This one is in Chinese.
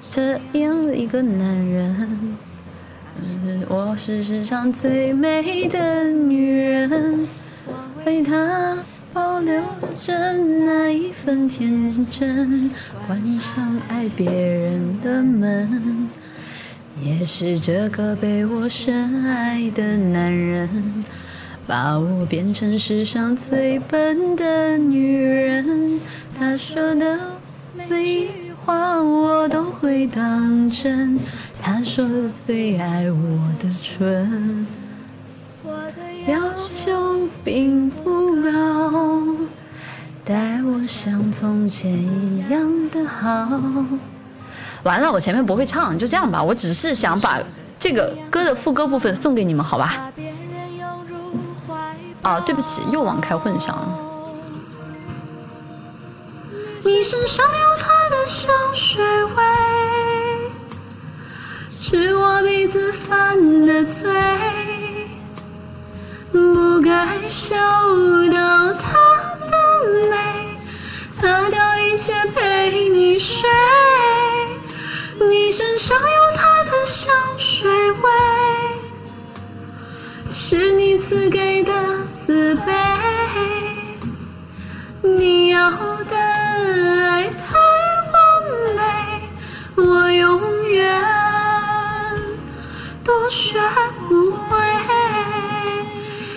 这样一个男人，我是世上最美的女人，为他保留着那一份天真，关上爱别人的门。也是这个被我深爱的男人，把我变成世上最笨的女人。他说的每一句话我都会当真。他说最爱我的唇。我的要求并不高，待我像从前一样的好。完了，我前面不会唱，就这样吧。我只是想把这个歌的副歌部分送给你们，好吧？啊，对不起，又往开混响了。你身上有他的香水味，是我鼻子犯的罪，不该嗅到他的美，擦掉一切陪你睡。你身上有他的香水味，是你赐给的。雪